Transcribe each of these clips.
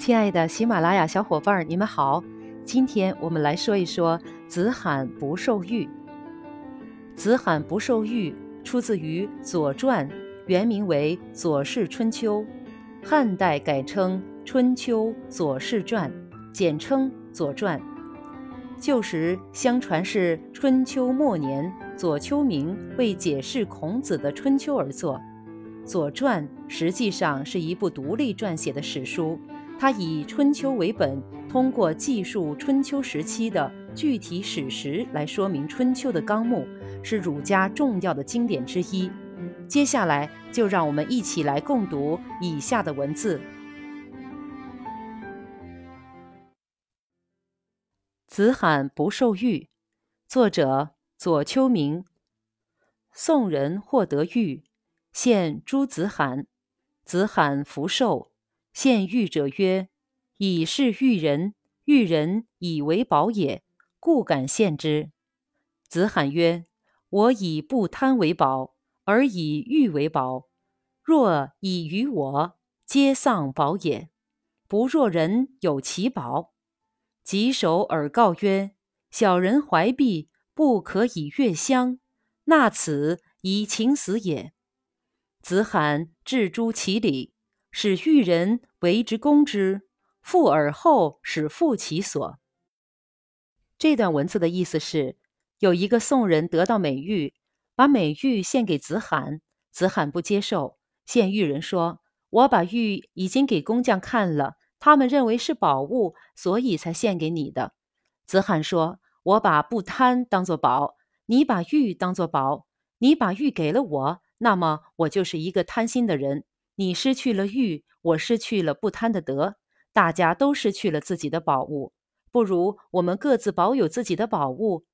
亲爱的喜马拉雅小伙伴儿，你们好！今天我们来说一说子罕不受玉。子罕不受玉出自于《左传》，原名为《左氏春秋》，汉代改称《春秋左氏传》，简称《左传》。旧时相传是春秋末年，左丘明为解释孔子的《春秋》而作，《左传》实际上是一部独立撰写的史书。他以《春秋》为本，通过记述春秋时期的具体史实来说明《春秋》的纲目，是儒家重要的经典之一。接下来，就让我们一起来共读以下的文字：子罕不受玉，作者左丘明。宋人获得玉，献诸子罕，子罕福寿。献玉者曰：“以是玉人，玉人以为宝也，故敢献之。”子罕曰：“我以不贪为宝，而以玉为宝。若以于我，皆丧宝也。不若人有其宝。”棘手而告曰：“小人怀璧，不可以乐香，纳此以请死也。”子罕置诸其礼。使玉人为之攻之，复而后使复其所。这段文字的意思是，有一个宋人得到美玉，把美玉献给子罕，子罕不接受。献玉人说：“我把玉已经给工匠看了，他们认为是宝物，所以才献给你的。”子罕说：“我把不贪当作宝，你把玉当作宝，你把玉给了我，那么我就是一个贪心的人。”你失去了玉，我失去了不贪的德，大家都失去了自己的宝物。不如我们各自保有自己的宝物。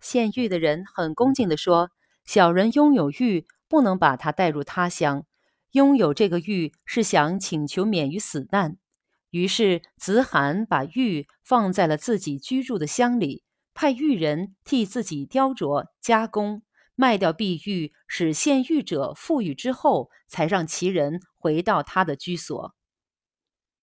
献玉的人很恭敬地说：“小人拥有玉，不能把它带入他乡。拥有这个玉是想请求免于死难。”于是子罕把玉放在了自己居住的乡里，派玉人替自己雕琢加工。卖掉碧玉，使献玉者富裕之后，才让其人回到他的居所。